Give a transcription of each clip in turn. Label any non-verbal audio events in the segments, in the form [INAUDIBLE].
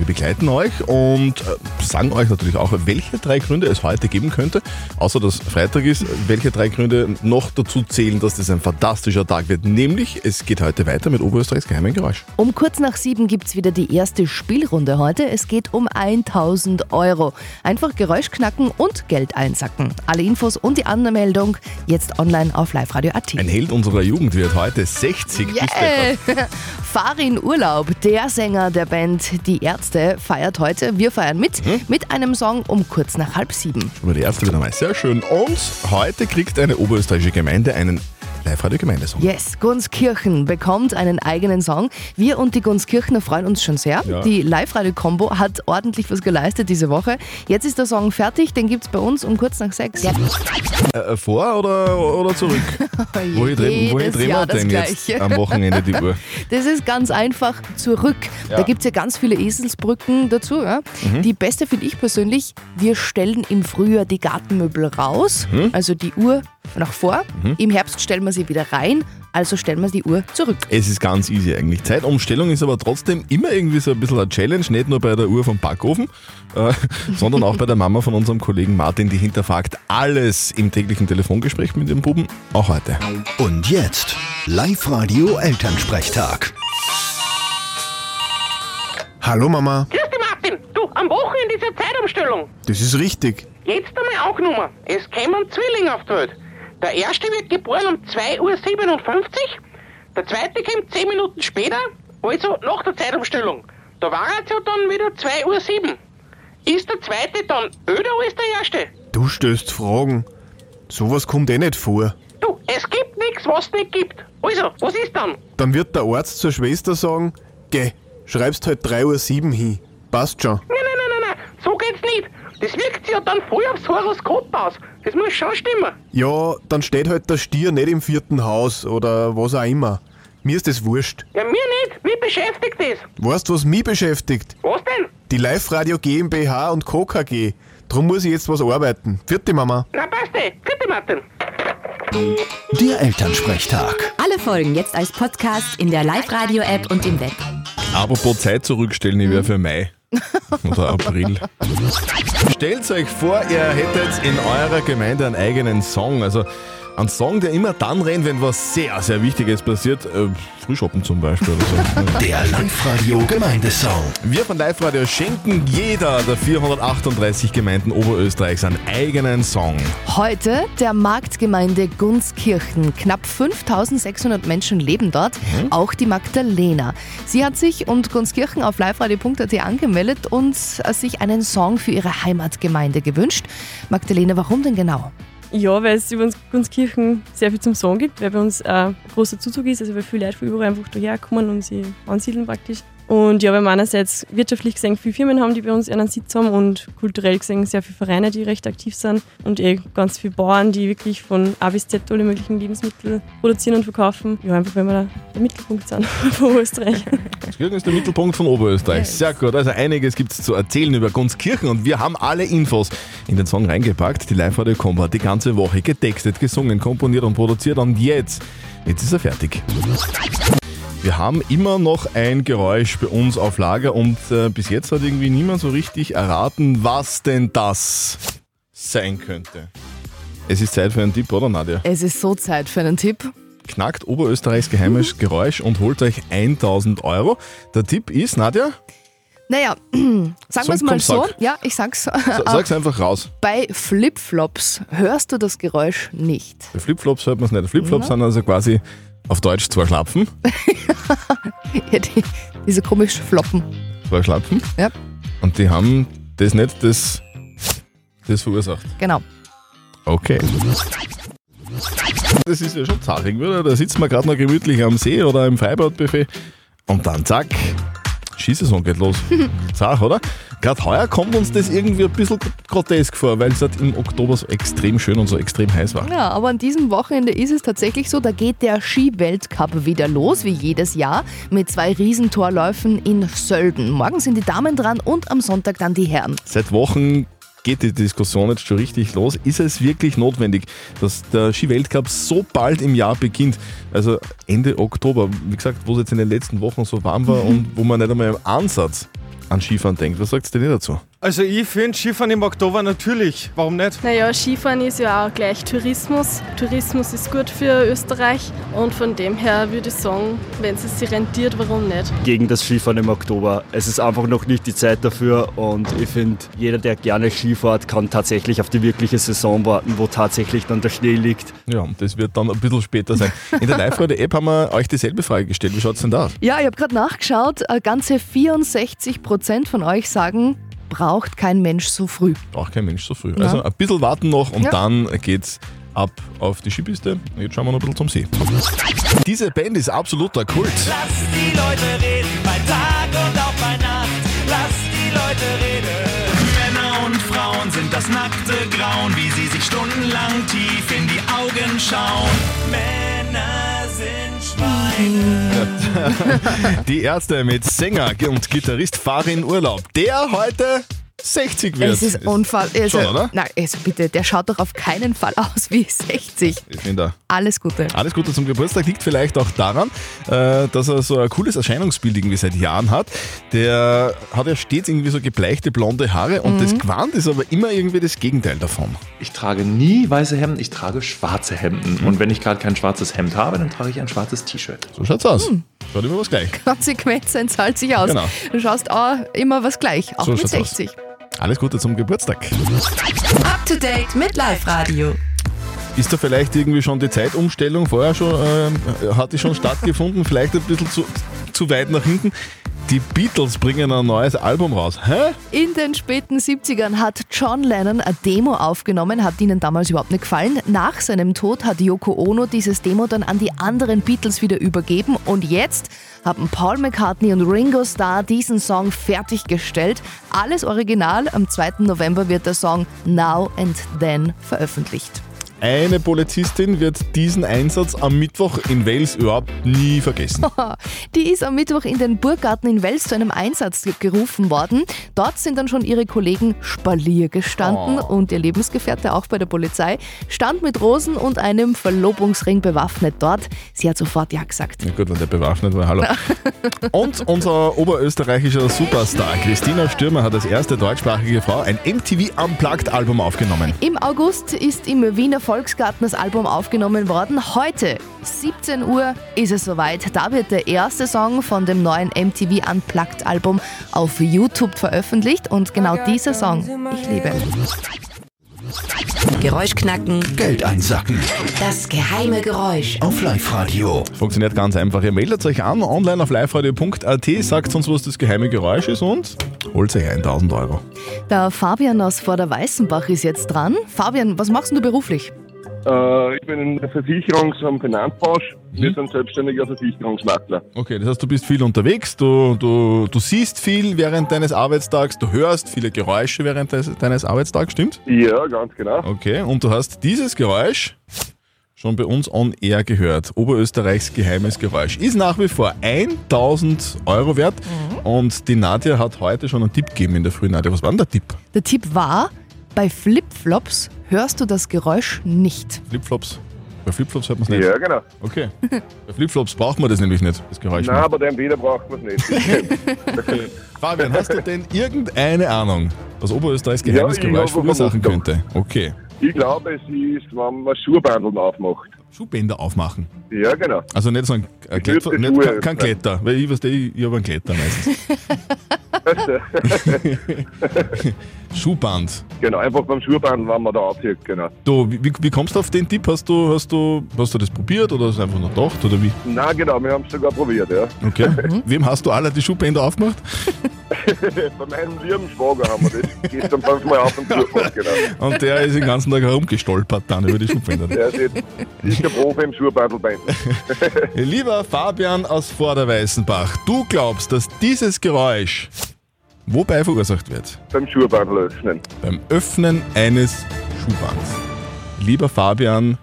Wir begleiten euch und äh, sagen euch natürlich auch, welche drei Gründe es heute geben könnte, außer dass Freitag ist, welche drei Gründe noch dazu zählen, dass das ein fantastischer Tag wird. Nämlich, es geht heute weiter mit Oberösterreichs geheimen Geräusch. Um kurz nach sieben gibt es wieder die erste Spielrunde heute. Es geht um 1000 Euro. Einfach Geräusch knacken und Geld einsacken. Alle Infos und die Anmeldung jetzt online auf liveradio.at. Ein Held unserer Jugend wird heute 60. Bist du Yeah. [LAUGHS] Farin Urlaub, der Sänger der Band Die Ärzte, feiert heute. Wir feiern mit, mit einem Song um kurz nach halb sieben. Aber die erste wieder mal sehr schön. Und heute kriegt eine oberösterreichische Gemeinde einen Live-Radio-Gemeindesong. Yes, Gunskirchen bekommt einen eigenen Song. Wir und die Gunskirchener freuen uns schon sehr. Ja. Die Live-Radio-Kombo hat ordentlich was geleistet diese Woche. Jetzt ist der Song fertig, den gibt es bei uns um kurz nach sechs. Äh, vor oder, oder zurück? [LAUGHS] Wohin drehen, wohin drehen wir denn jetzt Gleiche. am Wochenende die Uhr? [LAUGHS] Das ist ganz einfach zurück. Ja. Da gibt es ja ganz viele Eselsbrücken dazu. Ja? Mhm. Die beste finde ich persönlich, wir stellen im Frühjahr die Gartenmöbel raus, Mhm. also die Uhr nach vor. Im Herbst stellen wir sie wieder rein, also stellen wir die Uhr zurück. Es ist ganz easy eigentlich. Zeitumstellung ist aber trotzdem immer irgendwie so ein bisschen eine Challenge, nicht nur bei der Uhr vom Backofen, äh, [LAUGHS] sondern auch bei der Mama von unserem Kollegen Martin, die hinterfragt alles im täglichen Telefongespräch mit dem Buben, auch heute. Und jetzt Live-Radio Elternsprechtag. Hallo Mama, Grüß dich, Martin. Du, am Wochenende ist ja Zeitumstellung. das ist richtig. Jetzt einmal angenommen. Es kämen Zwillinge auf die Welt. Der erste wird geboren um 2.57 Uhr. Der zweite kommt 10 Minuten später, also nach der Zeitumstellung. Da war es ja dann wieder 2.07 Uhr. Ist der zweite dann öder als der erste? Du stößt Fragen. Sowas kommt eh nicht vor. Du, es gibt nichts, was es nicht gibt. Also, was ist dann? Dann wird der Arzt zur Schwester sagen, geh, schreibst halt 3.07 Uhr hin. Passt schon. Nein, nein, nein, nein, nein, so geht's nicht. Das wirkt sich ja dann voll aufs Horoskop aus. Das muss schon stimmen. Ja, dann steht halt der Stier nicht im vierten Haus oder was auch immer. Mir ist das wurscht. Ja, mir nicht. Mich beschäftigt das. Weißt du, was mich beschäftigt? Was denn? Die Live-Radio GmbH und Co. KG. Drum muss ich jetzt was arbeiten. Vierte Mama. Na, passt eh. Gute Martin. Der Elternsprechtag. Alle Folgen jetzt als Podcast in der Live-Radio-App und im Web. Apropos Zeit zurückstellen, ich wäre für Mai. [LAUGHS] Oder April. Stellt euch vor, ihr hättet in eurer Gemeinde einen eigenen Song. Also einen Song, der immer dann rennt, wenn was sehr, sehr Wichtiges passiert. Äh, Frühschoppen zum Beispiel oder so. [LAUGHS] Der Live-Radio Gemeindesong. Wir von Live Radio schenken jeder der 438 Gemeinden Oberösterreichs einen eigenen Song. Heute der Marktgemeinde Gunskirchen. Knapp 5600 Menschen leben dort, auch die Magdalena. Sie hat sich und Gunskirchen auf liveradio.at angemeldet und sich einen Song für ihre Heimatgemeinde gewünscht. Magdalena, warum denn genau? Ja, weil es über uns Gunskirchen sehr viel zum Sagen gibt, weil bei uns äh, großer Zuzug ist, also weil viele Leute von überall einfach daher kommen und sie ansiedeln praktisch. Und ja, weil wir einerseits wirtschaftlich gesehen viele Firmen haben, die bei uns einen Sitz haben und kulturell gesehen sehr viele Vereine, die recht aktiv sind und eh ganz viele Bauern, die wirklich von A bis Z alle möglichen Lebensmittel produzieren und verkaufen. Ja, einfach weil wir da der Mittelpunkt sind [LAUGHS] von Österreich. Gunskirchen ist der Mittelpunkt von Oberösterreich. Sehr gut. Also einiges gibt es zu erzählen über Gunskirchen und wir haben alle Infos in den Song reingepackt. Die Live-Radio-Combo hat die ganze Woche getextet, gesungen, komponiert und produziert und jetzt, jetzt ist er fertig. Wir haben immer noch ein Geräusch bei uns auf Lager und äh, bis jetzt hat irgendwie niemand so richtig erraten, was denn das sein könnte. Es ist Zeit für einen Tipp, oder Nadja? Es ist so Zeit für einen Tipp. Knackt Oberösterreichs geheimes Geräusch und holt euch 1000 Euro. Der Tipp ist, Nadja, Naja, [CLEARS THROAT] sagen wir es mal so. sag. Ja, ich sag's. sa- sag's einfach raus. Bei Flipflops hörst du das Geräusch nicht. Bei Flipflops hört man es nicht. Flipflops sind also quasi auf Deutsch zwei Schlapfen. [LAUGHS] Ja, die, diese komischen Floppen. Zwei Schlapfen. Ja, Und die haben das nicht, das, das verursacht. genau. Okay. Das ist ja schon zahrig, oder? Da sitzt man gerade noch gemütlich am See oder im Freibadbuffet und dann zack, Schießsaison geht los. [LAUGHS] Zach, oder? Gerade heuer kommt uns das irgendwie ein bisschen grotesk vor, weil es halt im Oktober so extrem schön und so extrem heiß war. Ja, aber an diesem Wochenende ist es tatsächlich so, da geht der Ski-Weltcup wieder los, wie jedes Jahr, mit zwei Riesentorläufen in Sölden. Morgen sind die Damen dran und am Sonntag dann die Herren. Seit Wochen geht die Diskussion jetzt schon richtig los. Ist es wirklich notwendig, dass der Skiweltcup so bald im Jahr beginnt? Also Ende Oktober, wie gesagt, wo es jetzt in den letzten Wochen so warm war und wo man nicht einmal im Ansatz an Skifahren denkt. Was sagt ihr denn dazu? Also ich finde Skifahren im Oktober natürlich. Warum nicht? Naja, Skifahren ist ja auch gleich Tourismus. Tourismus ist gut für Österreich und von dem her würde ich sagen, wenn es sich rentiert, warum nicht? Gegen das Skifahren im Oktober. Es ist einfach noch nicht die Zeit dafür und ich finde, jeder, der gerne Skifahrt, kann tatsächlich auf die wirkliche Saison warten, wo tatsächlich dann der Schnee liegt. Ja, und das wird dann ein bisschen später sein. In der Live-Radio-App haben wir euch dieselbe Frage gestellt. Wie schaut es denn da aus? Ja, ich habe gerade nachgeschaut. äh, Ganze 64 Prozent von euch sagen, braucht kein Mensch so früh. Braucht kein Mensch so früh. Ja. Also ein bisschen warten noch und Ja. dann geht's ab auf die Skipiste. Jetzt schauen wir noch ein bisschen zum See. Diese Band ist absoluter Kult. Lass die Leute reden, bei Tag und auch bei Nacht. Lass die Leute reden. Männer und Frauen sind das nackte Grauen, wie sie sich stundenlang tief in die Augen schauen. Männer. Die Ärzte mit Sänger und Gitarrist Farin Urlaub, der heute 60 wird. Es ist Unfall. Also, Schon, oder? Nein, also bitte, der schaut doch auf keinen Fall aus wie 60. Ich finde, Alles Gute. alles Gute zum Geburtstag liegt vielleicht auch daran, äh, dass er so ein cooles Erscheinungsbild irgendwie seit Jahren hat. Der hat ja stets irgendwie so gebleichte blonde Haare und Mhm. das Gewand ist aber immer irgendwie das Gegenteil davon. Ich trage nie weiße Hemden, ich trage schwarze Hemden. Mhm. Und wenn ich gerade kein schwarzes Hemd habe, dann trage ich ein schwarzes T-Shirt. So schaut's aus. Schaut immer was gleich. Konsequenz sein zahlt sich aus. Genau. Du schaust auch immer was gleich, auch So mit schaut's aus. 60. Alles Gute zum Geburtstag. Up to date mit Live Radio. Ist da vielleicht irgendwie schon die Zeitumstellung vorher schon, ähm, hat die schon stattgefunden? Vielleicht ein bisschen zu, zu weit nach hinten. Die Beatles bringen ein neues Album raus. Hä? In den späten 70ern hat John Lennon eine Demo aufgenommen, hat ihnen damals überhaupt nicht gefallen. Nach seinem Tod hat Yoko Ono dieses Demo dann an die anderen Beatles wieder übergeben und jetzt haben Paul McCartney und Ringo Starr diesen Song fertiggestellt. Alles original. Am 2. November wird der Song Now and Then veröffentlicht. Eine Polizistin wird diesen Einsatz am Mittwoch in Wales überhaupt nie vergessen. [LAUGHS] Die ist am Mittwoch in den Burggarten in Wels zu einem Einsatz gerufen worden. Dort sind dann schon ihre Kollegen Spalier gestanden Oh. und ihr Lebensgefährte auch bei der Polizei stand mit Rosen und einem Verlobungsring bewaffnet dort. Sie hat sofort Ja gesagt. Ja gut, wenn der bewaffnet war, hallo. [LAUGHS] Und unser oberösterreichischer Superstar Christina Stürmer hat als erste deutschsprachige Frau ein MTV Unplugged Album aufgenommen. Im August ist im Wiener Volksgarten das Album aufgenommen worden. Heute, 17 Uhr, ist es soweit. Da wird der erste Song von dem neuen MTV Unplugged Album auf YouTube veröffentlicht und genau dieser Song, ich liebe. Geräusch knacken. Geld einsacken. Das geheime Geräusch. Auf Live-Radio. Funktioniert ganz einfach. Ihr meldet euch an online auf liveradio.at, sagt uns, was das geheime Geräusch ist und holt euch 1000 Euro. Der Fabian aus Vorderweißenbach ist jetzt dran. Fabian, was machst du beruflich? Äh, ich bin in der Versicherungs- und Finanzbranche. Mhm. Wir sind selbstständiger Versicherungsmakler. Okay, das heißt, du bist viel unterwegs, du, du, du siehst viel während deines Arbeitstags, du hörst viele Geräusche während des, deines Arbeitstags, stimmt? Ja, ganz genau. Okay, und du hast dieses Geräusch schon bei uns on air gehört. Oberösterreichs geheimes Geräusch. Ist nach wie vor 1000 Euro wert und die Nadja hat heute schon einen Tipp gegeben in der Früh. Nadja, was war denn der Tipp? Der Tipp war, bei Flipflops hörst du das Geräusch nicht. Flipflops. Bei Flipflops hört man es nicht. Ja, genau. Okay. [LAUGHS] Bei Flipflops braucht man das nämlich nicht, das Geräusch. Nein, nicht. aber den wieder braucht man es nicht. [LAUGHS] Fabian, hast du denn irgendeine Ahnung, was Oberösterreichs geheimes Ja, verursachen könnte? Okay. Ich glaube, es ist, wenn man Schuhbandeln aufmacht. Schuhbänder aufmachen. Ja, genau. Also nicht so ein, Kletter, nicht, kein. Kletter, weil ich weiß, ich, ich habe einen Kletter meistens. [LAUGHS] [LAUGHS] Schuhband. genau, einfach beim Schuhbandeln, wenn man da aufzieht, genau. Du, wie, wie- kommst du auf den Tipp? Hast du, hast du, hast du das probiert oder hast du einfach nur gedacht oder wie? Nein, genau, wir haben es sogar probiert, ja. Okay. [LAUGHS] Wem hast du alle die Schuhbänder aufgemacht? [LAUGHS] [LAUGHS] Bei meinem lieben Schwager haben wir das gestern fünfmal auf und zu genau. Und der ist den ganzen Tag herumgestolpert dann über die Schuhbänder. Der ist, der Profi im Schuhbandelbinden. [LAUGHS] Lieber Fabian aus Vorderweißenbach, du glaubst, dass dieses Geräusch wobei verursacht wird? beim Schuhbandel öffnen. Beim Öffnen eines Schuhbands. Lieber Fabian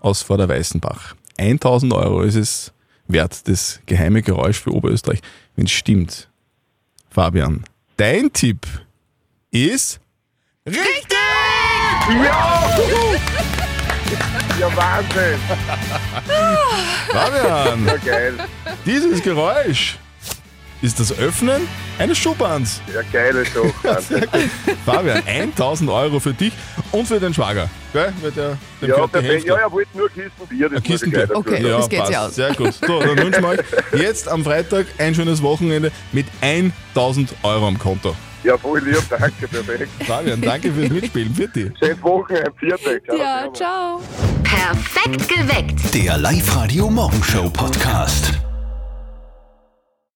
aus Vorderweißenbach, 1000 Euro ist es wert, das geheime Geräusch für Oberösterreich. Wenn es stimmt, Fabian, dein Tipp ist Richtig! Ja! [LAUGHS] Ja, Wahnsinn! Fabian, Ja, geil. dieses Geräusch ist das Öffnen eines Schuhbahns. Ja, geile Sache. Wahnsinn. Fabian, 1000 Euro für dich und für den Schwager. Gell? Weil der, dem Ja, perfekt. Hälfte. Ja, er wollte nur. Das Kistenbier. dazu Okay. Ja, das geht passt. sich aus. Sehr gut. So, dann wünschen wir euch jetzt am Freitag ein schönes Wochenende mit 1000 Euro am Konto. Ja, voll lieb. Danke, perfekt. Fabian, danke fürs Mitspielen. Für dich. Schönes Wochenende. Vierte. Ciao, Ja, ciao. Perfekt geweckt. Der Live-Radio Morgenshow Podcast.